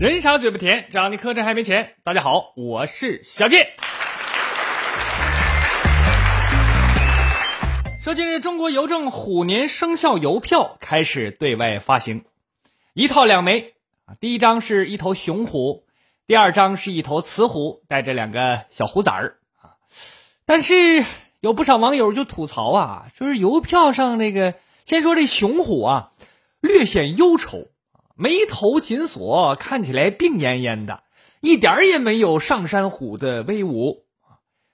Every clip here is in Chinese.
人傻嘴不甜，只要你磕碜还没钱。大家好，我是小健。说近日，中国邮政虎年生肖邮票开始对外发行，一套两枚。第一张是一头雄虎，第二张是一头雌虎，带着两个小虎崽儿啊。但是有不少网友就吐槽啊，说是邮票上那个，先说这雄虎啊，略显忧愁。眉头紧锁，看起来病恹恹的，一点也没有上山虎的威武。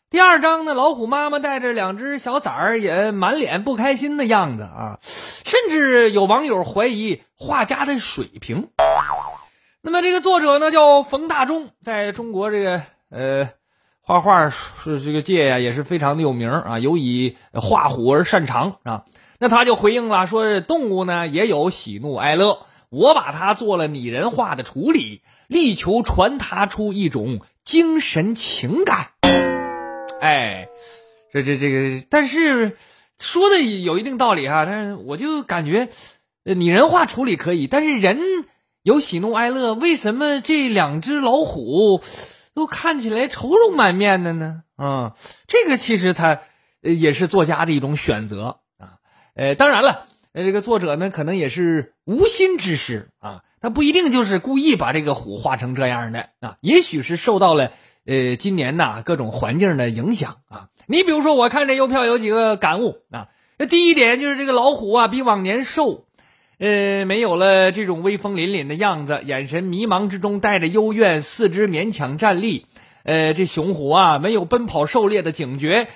第二张呢，老虎妈妈带着两只小崽儿，也满脸不开心的样子啊，甚至有网友怀疑画家的水平。那么这个作者呢，叫冯大中，在中国这个呃画画是这个界呀，也是非常的有名啊，尤以画虎而擅长啊。那他就回应了，说动物呢也有喜怒哀乐。我把它做了拟人化的处理，力求传达出一种精神情感。哎，这这这个，但是说的有一定道理哈。但是我就感觉，拟人化处理可以，但是人有喜怒哀乐，为什么这两只老虎都看起来愁容满面的呢？嗯，这个其实它也是作家的一种选择啊。呃，当然了。那这个作者呢，可能也是无心之失啊，他不一定就是故意把这个虎画成这样的啊，也许是受到了呃今年呐各种环境的影响啊。你比如说，我看这邮票有几个感悟啊，那第一点就是这个老虎啊比往年瘦，呃，没有了这种威风凛凛的样子，眼神迷茫之中带着幽怨，四肢勉强站立，呃，这雄虎啊没有奔跑狩猎的警觉，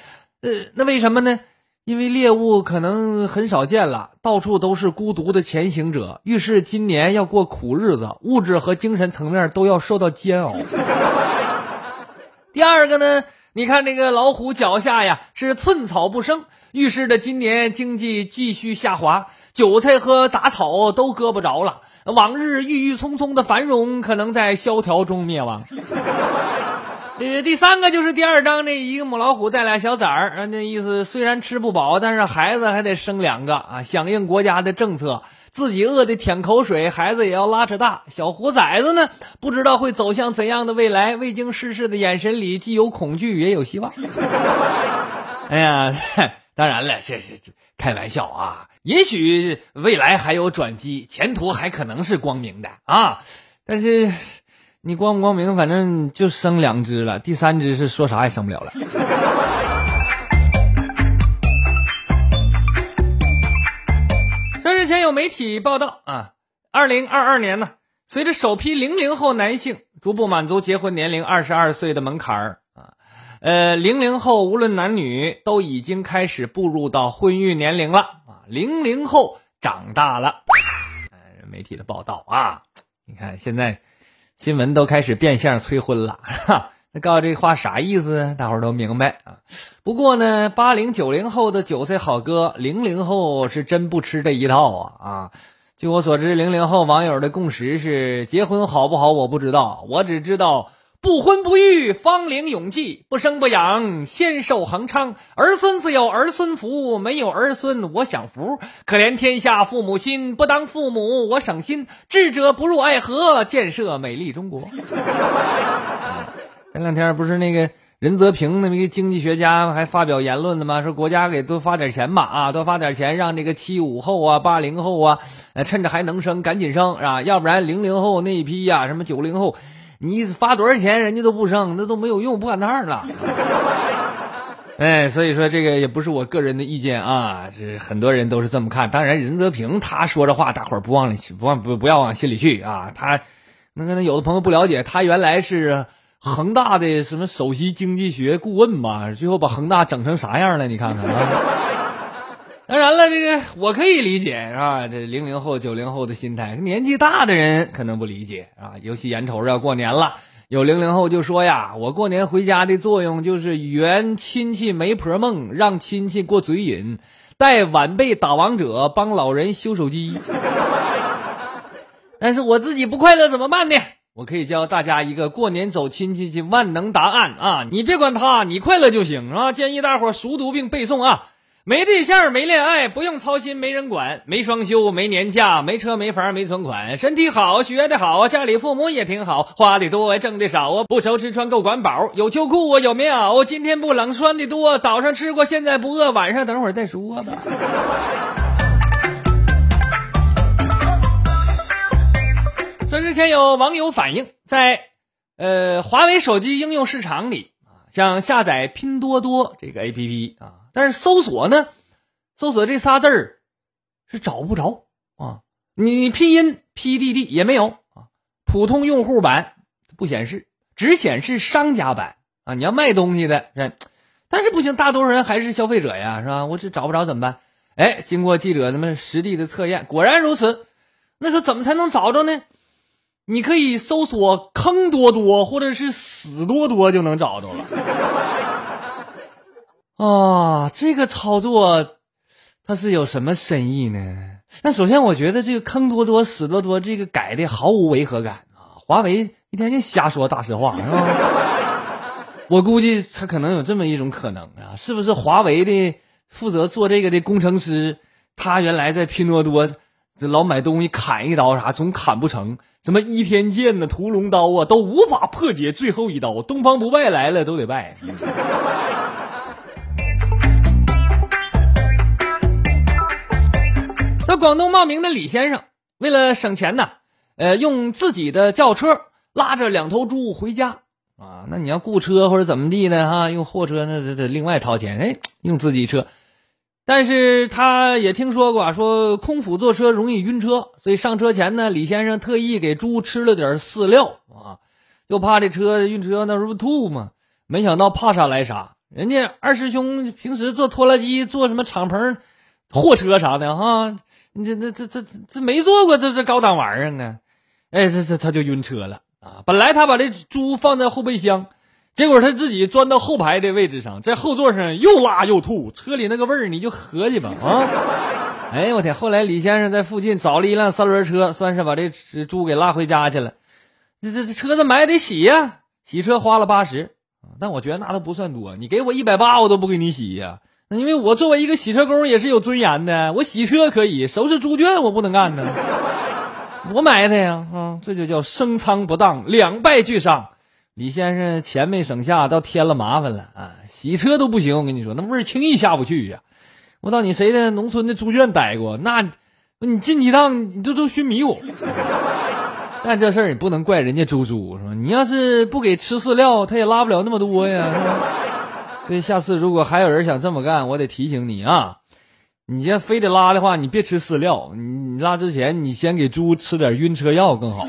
呃，那为什么呢？因为猎物可能很少见了，到处都是孤独的前行者，预示今年要过苦日子，物质和精神层面都要受到煎熬。第二个呢，你看这个老虎脚下呀是寸草不生，预示着今年经济继续下滑，韭菜和杂草都割不着了，往日郁郁葱葱的繁荣可能在萧条中灭亡。呃，第三个就是第二章，这一个母老虎带俩小崽儿，那意思虽然吃不饱，但是孩子还得生两个啊，响应国家的政策，自己饿得舔口水，孩子也要拉扯大。小虎崽子呢，不知道会走向怎样的未来，未经世事的眼神里既有恐惧也有希望。哎呀，当然了，这是开玩笑啊，也许未来还有转机，前途还可能是光明的啊，但是。你光不光明，反正就生两只了，第三只是说啥也生不了了。这日前有媒体报道啊，二零二二年呢，随着首批零零后男性逐步满足结婚年龄二十二岁的门槛儿啊，呃，零零后无论男女都已经开始步入到婚育年龄了啊，零零后长大了。媒体的报道啊，你看现在。新闻都开始变相催婚了，哈，那告诉这话啥意思？大伙都明白啊。不过呢，八零九零后的韭菜好哥，零零后是真不吃这一套啊啊！据我所知，零零后网友的共识是：结婚好不好我不知道，我只知道。不婚不育，芳龄永继；不生不养，仙寿恒昌。儿孙自有儿孙福，没有儿孙我享福。可怜天下父母心，不当父母我省心。智者不入爱河，建设美丽中国。前两天不是那个任泽平那么一个经济学家还发表言论的吗？说国家给多发点钱吧，啊，多发点钱，让这个七五后啊、八零后啊，趁着还能生赶紧生啊，要不然零零后那一批呀，什么九零后。你发多少钱，人家都不生，那都没有用，不赶趟了。哎，所以说这个也不是我个人的意见啊，这很多人都是这么看。当然，任泽平他说这话，大伙儿不往里不往不不要往心里去啊。他那可能有的朋友不了解，他原来是恒大的什么首席经济学顾问吧，最后把恒大整成啥样了？你看看啊。当然了，这个我可以理解，是吧？这零零后、九零后的心态，年纪大的人可能不理解，啊。尤其眼瞅着要过年了，有零零后就说呀，我过年回家的作用就是圆亲戚媒婆梦，让亲戚过嘴瘾，带晚辈打王者，帮老人修手机。但是我自己不快乐怎么办呢？我可以教大家一个过年走亲戚的万能答案啊！你别管他，你快乐就行啊！建议大伙熟读并背诵啊。没对象，没恋爱，不用操心，没人管，没双休，没年假，没车，没房，没存款，身体好，学的好，家里父母也挺好，花的多，挣的少啊，不愁吃穿够管饱，有秋裤，有棉袄，今天不冷，穿的多，早上吃过，现在不饿，晚上等会儿再说吧。说之前有网友反映，在呃华为手机应用市场里啊，想下载拼多多这个 APP 啊。但是搜索呢，搜索这仨字儿是找不着啊！你拼音 PDD 也没有啊，普通用户版不显示，只显示商家版啊！你要卖东西的，但是不行，大多数人还是消费者呀，是吧？我这找不着怎么办？哎，经过记者他们实地的测验，果然如此。那说怎么才能找着呢？你可以搜索“坑多多”或者是“死多多”就能找着了。啊，这个操作，它是有什么深意呢？那首先，我觉得这个坑多多死多多，这个改的毫无违和感啊！华为一天天瞎说大实话是吧？我估计他可能有这么一种可能啊，是不是华为的负责做这个的工程师，他原来在拼多多这老买东西砍一刀啥，总砍不成，什么倚天剑呢、屠龙刀啊，都无法破解最后一刀，东方不败来了都得败。说广东茂名的李先生为了省钱呢，呃，用自己的轿车拉着两头猪回家啊。那你要雇车或者怎么地呢？哈，用货车那得得另外掏钱。哎，用自己车，但是他也听说过说空腹坐车容易晕车，所以上车前呢，李先生特意给猪吃了点饲料啊，就怕这车晕车，那时候吐吗？没想到怕啥来啥，人家二师兄平时坐拖拉机、坐什么敞篷货车啥的哈。你这、这、这、这、这没坐过这这高档玩意儿啊！哎，这、这他就晕车了啊！本来他把这猪放在后备箱，结果他自己钻到后排的位置上，在后座上又拉又吐，车里那个味儿你就合计吧啊！哎呦我天！后来李先生在附近找了一辆三轮车，算是把这猪给拉回家去了。这、这、这车子买得洗呀，洗车花了八十，但我觉得那都不算多。你给我一百八，我都不给你洗呀。因为我作为一个洗车工也是有尊严的，我洗车可以，收拾猪圈我不能干呢。我埋汰呀，啊，这就叫升仓不当，两败俱伤。李先生钱没省下，倒添了麻烦了啊！洗车都不行，我跟你说，那味儿轻易下不去呀。我到你谁的农村的猪圈待过，那你进一趟你这都熏迷糊。但这事儿也不能怪人家猪猪是吧？你要是不给吃饲料，他也拉不了那么多呀。所以下次如果还有人想这么干，我得提醒你啊！你要非得拉的话，你别吃饲料，你你拉之前你先给猪吃点晕车药更好。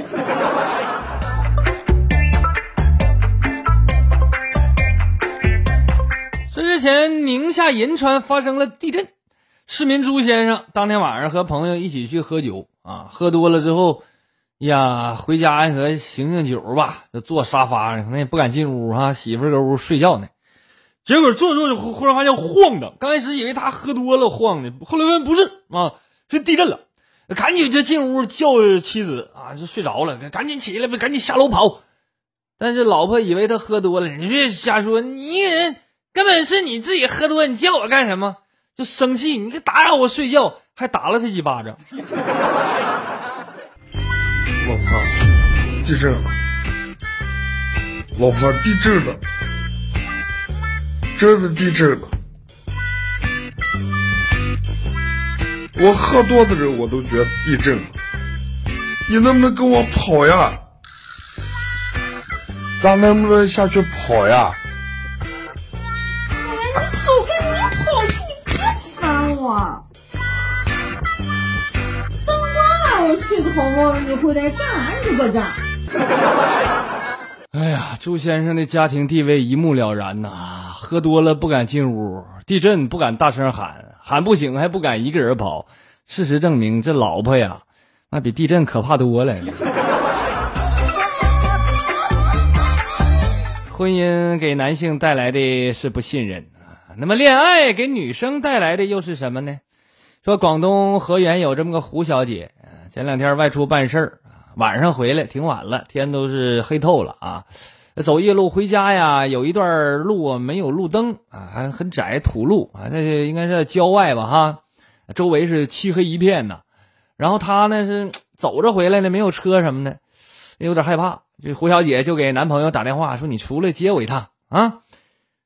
这之前宁夏银川发生了地震，市民朱先生当天晚上和朋友一起去喝酒啊，喝多了之后呀，回家和醒醒酒吧，就坐沙发上，可能也不敢进屋哈，媳妇搁屋睡觉呢。结果坐坐就忽然发现晃的，刚开始以为他喝多了晃的，后来问不是啊，是地震了，赶紧就进屋叫妻子啊，就睡着了，赶紧起来吧，赶紧下楼跑。但是老婆以为他喝多了，你别瞎说，你人根本是你自己喝多，你叫我干什么？就生气，你给打扰我睡觉，还打了他几巴掌。老婆，地震了！老婆，地震了！真是地震了！我喝多的人我都觉得地震了。你能不能跟我跑呀？咱能不能下去跑呀？哎，你走开！我要跑去，你别烦我。灯光了，我睡个好觉，你回来干啥你搁这？哎呀，朱先生的家庭地位一目了然呐。喝多了不敢进屋，地震不敢大声喊，喊不醒还不敢一个人跑。事实证明，这老婆呀，那比地震可怕多了。婚姻给男性带来的是不信任，那么恋爱给女生带来的又是什么呢？说广东河源有这么个胡小姐，前两天外出办事儿，晚上回来挺晚了，天都是黑透了啊。走夜路回家呀，有一段路没有路灯啊，还很窄土路啊，这应该是在郊外吧哈，周围是漆黑一片呐。然后她呢是走着回来的，没有车什么的，有点害怕。这胡小姐就给男朋友打电话说：“你出来接我一趟啊！”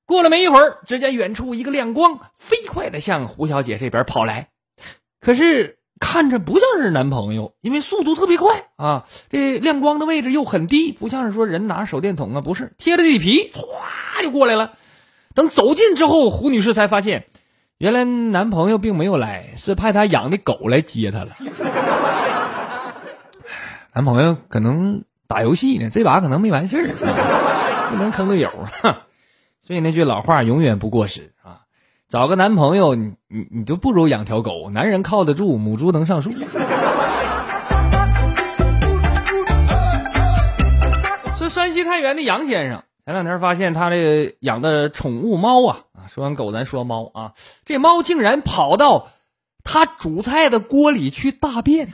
过了没一会儿，只见远处一个亮光飞快的向胡小姐这边跑来，可是。看着不像是男朋友，因为速度特别快啊！这亮光的位置又很低，不像是说人拿手电筒啊，不是贴着地皮，唰就过来了。等走近之后，胡女士才发现，原来男朋友并没有来，是派她养的狗来接她了。男朋友可能打游戏呢，这把可能没完事儿，不能坑队友啊。所以那句老话永远不过时啊。找个男朋友，你你你就不如养条狗。男人靠得住，母猪能上树。说山西太原的杨先生前两天发现他这养的宠物猫啊啊，说完狗咱说猫啊，这猫竟然跑到他煮菜的锅里去大便，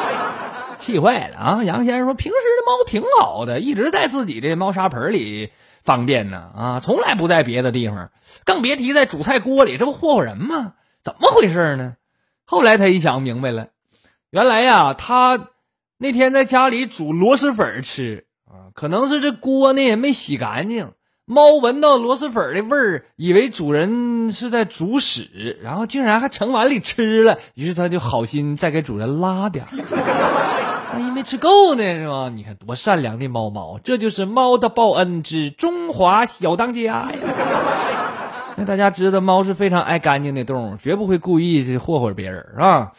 气坏了啊！杨先生说，平时的猫挺好的，一直在自己的猫砂盆里。方便呢啊，从来不在别的地方，更别提在煮菜锅里，这不霍霍人吗？怎么回事呢？后来他一想明白了，原来呀，他那天在家里煮螺蛳粉吃啊，可能是这锅呢也没洗干净，猫闻到螺蛳粉的味儿，以为主人是在煮屎，然后竟然还盛碗里吃了，于是他就好心再给主人拉点。因没吃够呢，是吧？你看多善良的猫猫，这就是猫的报恩之中华小当家呀！那大家知道，猫是非常爱干净的动物，绝不会故意去霍霍别人，是吧？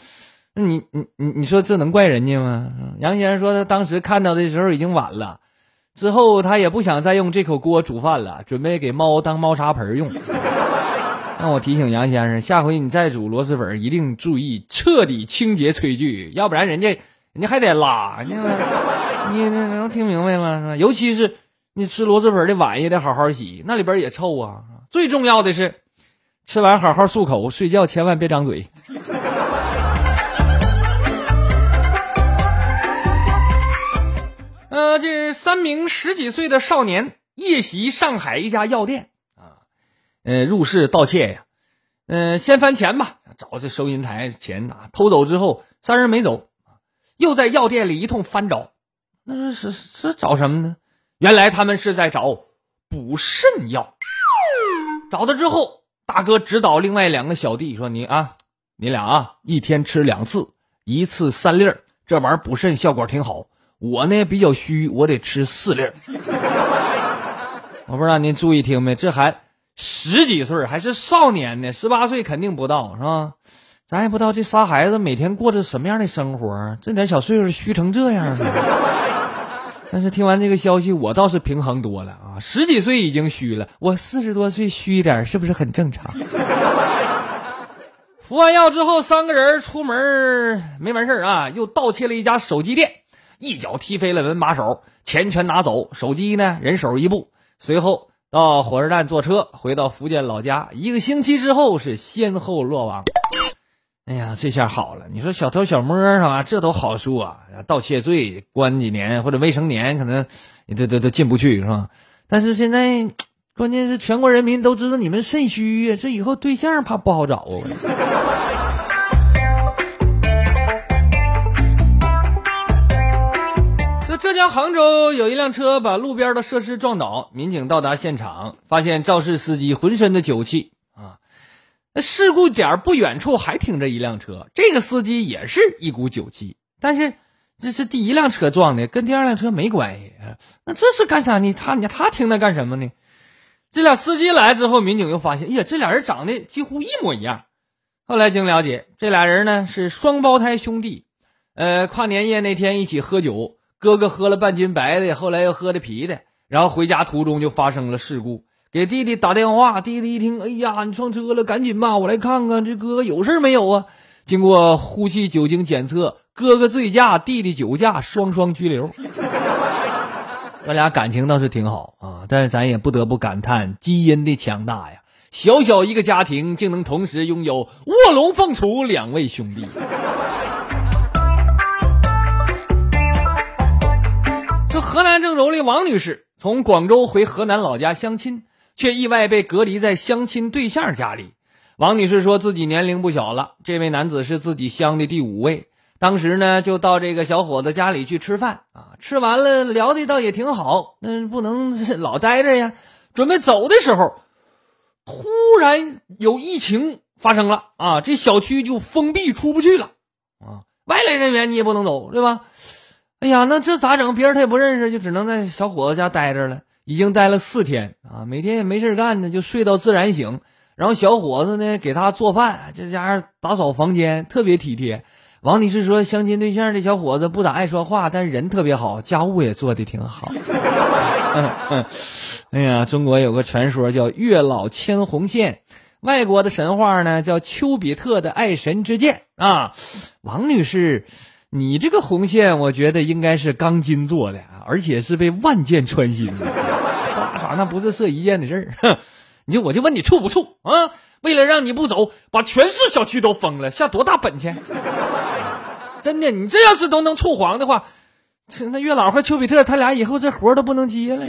那你你你你说这能怪人家吗？杨先生说他当时看到的时候已经晚了，之后他也不想再用这口锅煮饭了，准备给猫当猫砂盆用。那我提醒杨先生，下回你再煮螺蛳粉，一定注意彻底清洁炊具，要不然人家。你还得拉，你你能听明白吗？是吧？尤其是你吃螺蛳粉的碗也得好好洗，那里边也臭啊。最重要的是，吃完好好漱口，睡觉千万别张嘴。呃，这三名十几岁的少年夜袭上海一家药店啊，呃，入室盗窃呀，嗯，先翻钱吧，找这收银台钱啊，偷走之后，三人没走。又在药店里一通翻找，那是是是找什么呢？原来他们是在找补肾药。找到之后，大哥指导另外两个小弟说：“你啊，你俩啊，一天吃两次，一次三粒儿，这玩意儿补肾效果挺好。我呢比较虚，我得吃四粒儿。我不知道您注意听没？这还十几岁，还是少年呢，十八岁肯定不到，是吧？”咱也不知道这仨孩子每天过着什么样的生活，这点小岁数虚成这样了。但是听完这个消息，我倒是平衡多了啊！十几岁已经虚了，我四十多岁虚一点，是不是很正常？服完药之后，三个人出门没完事啊，又盗窃了一家手机店，一脚踢飞了门把手，钱全拿走，手机呢人手一部。随后到火车站坐车回到福建老家，一个星期之后是先后落网。哎呀，这下好了！你说小偷小摸是吧？这都好说啊，盗窃罪关几年或者未成年，可能你这这都进不去是吧？但是现在，关键是全国人民都知道你们肾虚呀，这以后对象怕不好找啊！这浙江杭州有一辆车把路边的设施撞倒，民警到达现场，发现肇事司机浑身的酒气。那事故点不远处还停着一辆车，这个司机也是一股酒气，但是这是第一辆车撞的，跟第二辆车没关系。那这是干啥呢？他你他停那干什么呢？这俩司机来之后，民警又发现，哎呀，这俩人长得几乎一模一样。后来经了解，这俩人呢是双胞胎兄弟，呃，跨年夜那天一起喝酒，哥哥喝了半斤白的，后来又喝的啤的，然后回家途中就发生了事故。给弟弟打电话，弟弟一听，哎呀，你撞车了，赶紧吧，我来看看这哥哥有事没有啊？经过呼气酒精检测，哥哥醉驾，弟弟酒驾，双双拘留。咱俩感情倒是挺好啊，但是咱也不得不感叹基因的强大呀。小小一个家庭，竟能同时拥有卧龙凤雏两位兄弟。这河南郑州的王女士从广州回河南老家相亲，却意外被隔离在相亲对象家里。王女士说自己年龄不小了，这位男子是自己相的第五位。当时呢，就到这个小伙子家里去吃饭啊，吃完了聊的倒也挺好，那不能老待着呀。准备走的时候。突然有疫情发生了啊！这小区就封闭，出不去了啊！外来人员你也不能走，对吧？哎呀，那这咋整？别人他也不认识，就只能在小伙子家待着了。已经待了四天啊，每天也没事干呢，就睡到自然醒。然后小伙子呢给他做饭，这家打扫房间，特别体贴。王女士说，相亲对象这小伙子不咋爱说话，但人特别好，家务也做的挺好。哎呀，中国有个传说叫月老牵红线，外国的神话呢叫丘比特的爱神之箭啊。王女士，你这个红线，我觉得应该是钢筋做的，而且是被万箭穿心的。啥啥，那不是射一箭的事儿。你就我就问你处不处啊？为了让你不走，把全市小区都封了，下多大本钱？真的，你这要是都能处黄的话，那月老和丘比特他俩以后这活都不能接了。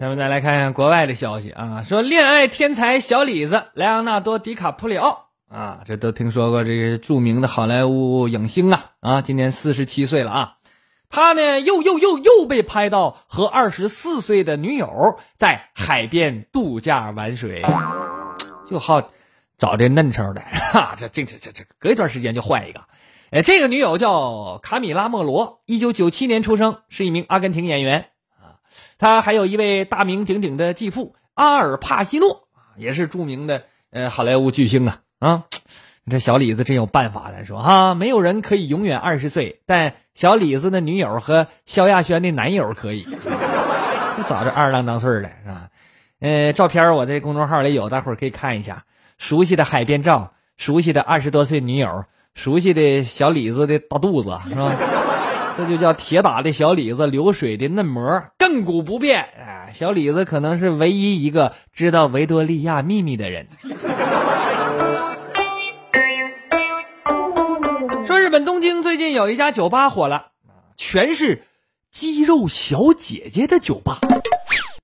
下面再来看看国外的消息啊，说恋爱天才小李子莱昂纳多·迪卡普里奥啊，这都听说过这个著名的好莱坞影星啊啊，今年四十七岁了啊，他呢又又又又被拍到和二十四岁的女友在海边度假玩水，就好找这嫩抽的哈，这这这这这隔一段时间就换一个。哎，这个女友叫卡米拉·莫罗，一九九七年出生，是一名阿根廷演员啊。她还有一位大名鼎鼎的继父阿尔帕西诺啊，也是著名的呃好莱坞巨星啊啊。这小李子真有办法，咱说哈，没有人可以永远二十岁，但小李子的女友和萧亚轩的男友可以，就找这二郎当岁的是吧？呃，照片我在公众号里有，大伙可以看一下。熟悉的海边照，熟悉的二十多岁女友。熟悉的小李子的大肚子是吧？这就叫铁打的小李子，流水的嫩模，亘古不变。哎，小李子可能是唯一一个知道维多利亚秘密的人。日本东京最近有一家酒吧火了，全是肌肉小姐姐的酒吧。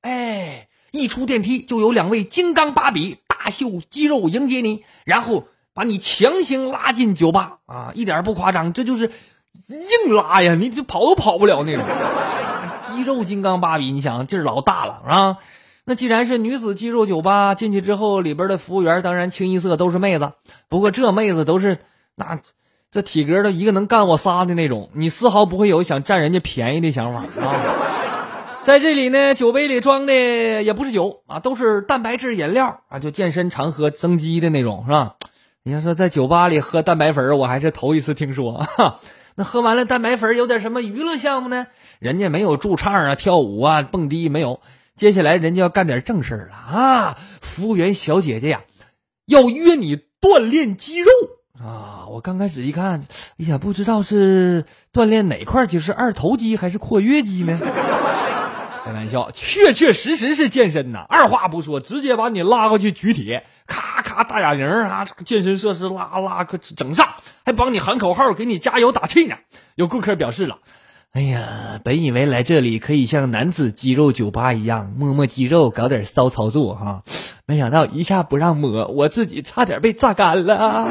哎，一出电梯就有两位金刚芭比大秀肌肉迎接你，然后。把你强行拉进酒吧啊，一点不夸张，这就是硬拉呀，你就跑都跑不了那种。肌肉金刚芭比，你想劲儿老大了啊？那既然是女子肌肉酒吧，进去之后里边的服务员当然清一色都是妹子。不过这妹子都是那这体格都一个能干我仨的那种，你丝毫不会有想占人家便宜的想法啊。在这里呢，酒杯里装的也不是酒啊，都是蛋白质饮料啊，就健身常喝增肌的那种，是吧？你要说在酒吧里喝蛋白粉，我还是头一次听说。那喝完了蛋白粉有点什么娱乐项目呢？人家没有驻唱啊、跳舞啊、蹦迪没有。接下来人家要干点正事了啊！服务员小姐姐呀，要约你锻炼肌肉啊！我刚开始一看，哎呀，不知道是锻炼哪块肌，是二头肌还是括约肌呢？开玩笑，确确实实是健身呐！二话不说，直接把你拉过去举铁，咔咔大哑铃啊，健身设施拉拉个整上，还帮你喊口号，给你加油打气呢。有顾客表示了：“哎呀，本以为来这里可以像男子肌肉酒吧一样摸摸肌肉，搞点骚操作哈，没想到一下不让摸，我自己差点被榨干了。”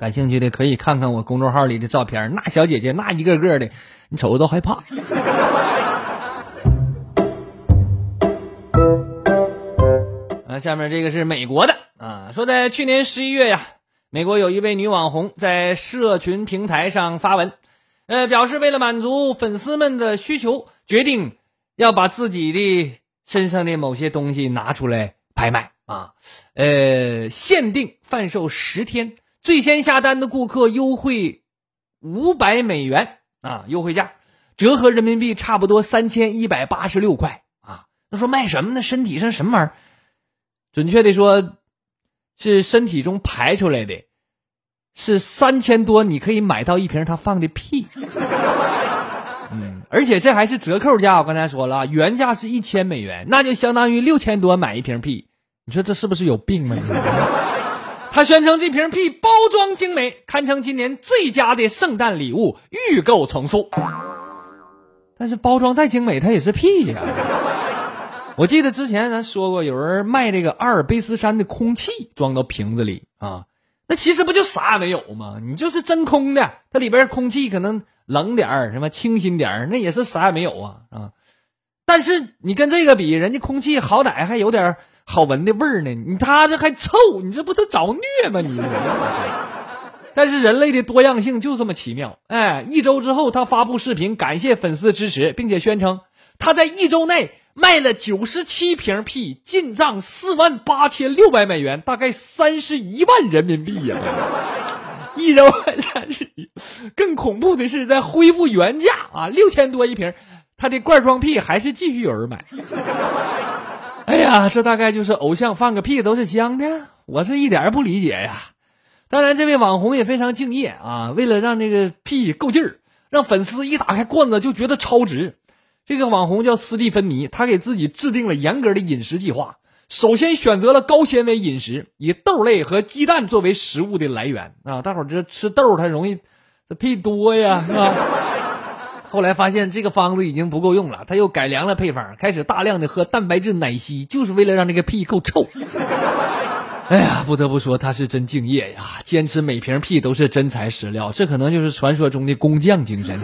感兴趣的可以看看我公众号里的照片，那小姐姐那一个个的，你瞅着都害怕。啊下面这个是美国的啊，说在去年十一月呀，美国有一位女网红在社群平台上发文，呃，表示为了满足粉丝们的需求，决定要把自己的身上的某些东西拿出来拍卖啊，呃，限定贩售十天，最先下单的顾客优惠五百美元啊，优惠价折合人民币差不多三千一百八十六块啊。那说卖什么呢？身体上什么玩意儿？准确的说，是身体中排出来的，是三千多，你可以买到一瓶他放的屁。嗯，而且这还是折扣价，我刚才说了，原价是一千美元，那就相当于六千多买一瓶屁。你说这是不是有病吗？他宣称这瓶屁包装精美，堪称今年最佳的圣诞礼物，预购从速。但是包装再精美，它也是屁呀。我记得之前咱说过，有人卖这个阿尔卑斯山的空气装到瓶子里啊，那其实不就啥也没有吗？你就是真空的，它里边空气可能冷点儿，什么清新点儿，那也是啥也没有啊啊！但是你跟这个比，人家空气好歹还有点儿好闻的味儿呢，你他这还臭，你这不是找虐吗？你？但是人类的多样性就这么奇妙，哎，一周之后他发布视频感谢粉丝支持，并且宣称他在一周内。卖了九十七瓶屁，进账四万八千六百美元，大概三十一万人民币呀！一周三十，更恐怖的是，在恢复原价啊六千多一瓶，他的罐装屁还是继续有人买。哎呀，这大概就是偶像放个屁都是香的，我是一点不理解呀。当然，这位网红也非常敬业啊，为了让这个屁够劲儿，让粉丝一打开罐子就觉得超值。这个网红叫斯蒂芬妮，他给自己制定了严格的饮食计划。首先选择了高纤维饮食，以豆类和鸡蛋作为食物的来源啊。大伙儿这吃豆，它容易屁多呀，是吧？后来发现这个方子已经不够用了，他又改良了配方，开始大量的喝蛋白质奶昔，就是为了让这个屁够臭。哎呀，不得不说他是真敬业呀，坚持每瓶屁都是真材实料，这可能就是传说中的工匠精神。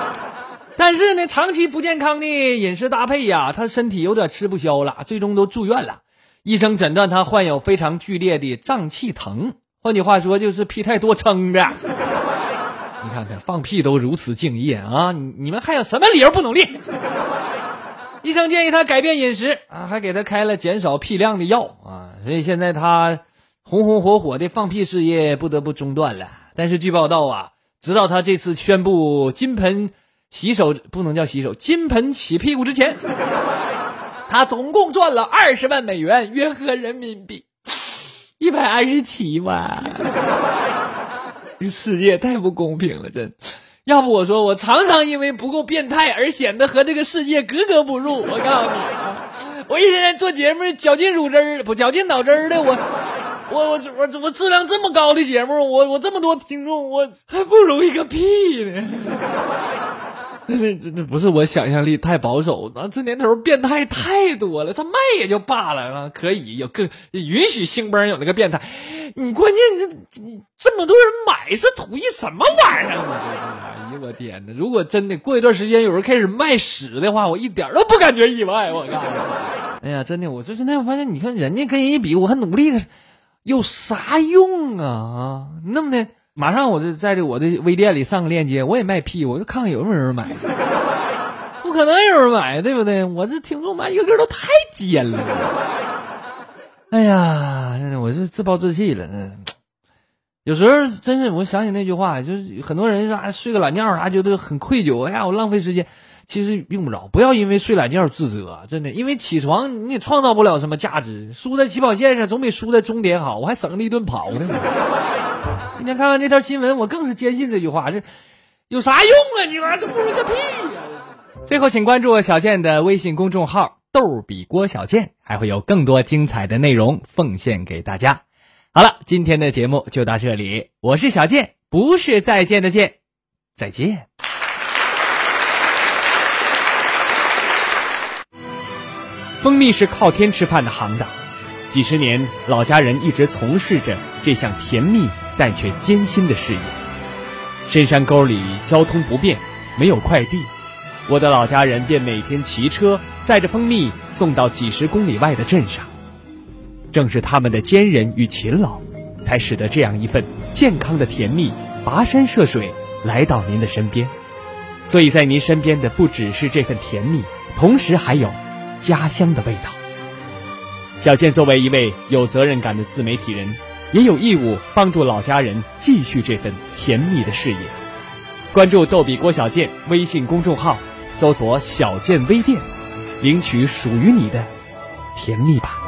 但是呢，长期不健康的饮食搭配呀，他身体有点吃不消了，最终都住院了。医生诊断他患有非常剧烈的胀气疼，换句话说就是屁太多撑的。你看看放屁都如此敬业啊，你你们还有什么理由不努力？医生建议他改变饮食啊，还给他开了减少屁量的药啊，所以现在他红红火火的放屁事业不得不中断了。但是据报道啊，直到他这次宣布金盆。洗手不能叫洗手，金盆洗屁股之前，他总共赚了二十万美元，约合人民币一百二十七万。这世界太不公平了，真。要不我说，我常常因为不够变态而显得和这个世界格格不入。我告诉你啊，我一天天做节目绞尽乳汁儿，不绞尽脑汁儿的，我我我我怎么质量这么高的节目，我我这么多听众，我还不如一个屁呢。这这不是我想象力太保守啊！这年头变态太多了，他卖也就罢了啊，可以有个允许兴邦有那个变态，你关键这这么多人买是图一什么玩意儿？我真是哎呀我天哪！如果真的过一段时间有人开始卖屎的话，我一点都不感觉意外。我告诉你，哎呀，真的，我就现在我发现，你看人家跟人家比，我还努力，有啥用啊？啊，那么的。马上我就在这我的微店里上个链接，我也卖屁，我就看看有没有人买。不可能有人买，对不对？我这听众们一个个都太尖了。哎呀，真的，我是自暴自弃了。有时候真是，我想起那句话，就是很多人说睡个懒觉啥，觉得很愧疚。哎呀，我浪费时间。其实用不着，不要因为睡懒觉自责，真的，因为起床你也创造不了什么价值，输在起跑线上总比输在终点好，我还省了一顿跑呢。今天看完这条新闻，我更是坚信这句话，这有啥用啊？你玩这不如个屁呀！最后，请关注小健的微信公众号“逗比郭小健”，还会有更多精彩的内容奉献给大家。好了，今天的节目就到这里，我是小健，不是再见的见，再见。蜂蜜是靠天吃饭的行当，几十年老家人一直从事着这项甜蜜但却艰辛的事业。深山沟里交通不便，没有快递，我的老家人便每天骑车载着蜂蜜送到几十公里外的镇上。正是他们的坚韧与勤劳，才使得这样一份健康的甜蜜跋山涉水来到您的身边。所以在您身边的不只是这份甜蜜，同时还有。家乡的味道。小健作为一位有责任感的自媒体人，也有义务帮助老家人继续这份甜蜜的事业。关注“逗比郭小健”微信公众号，搜索“小健微店”，领取属于你的甜蜜吧。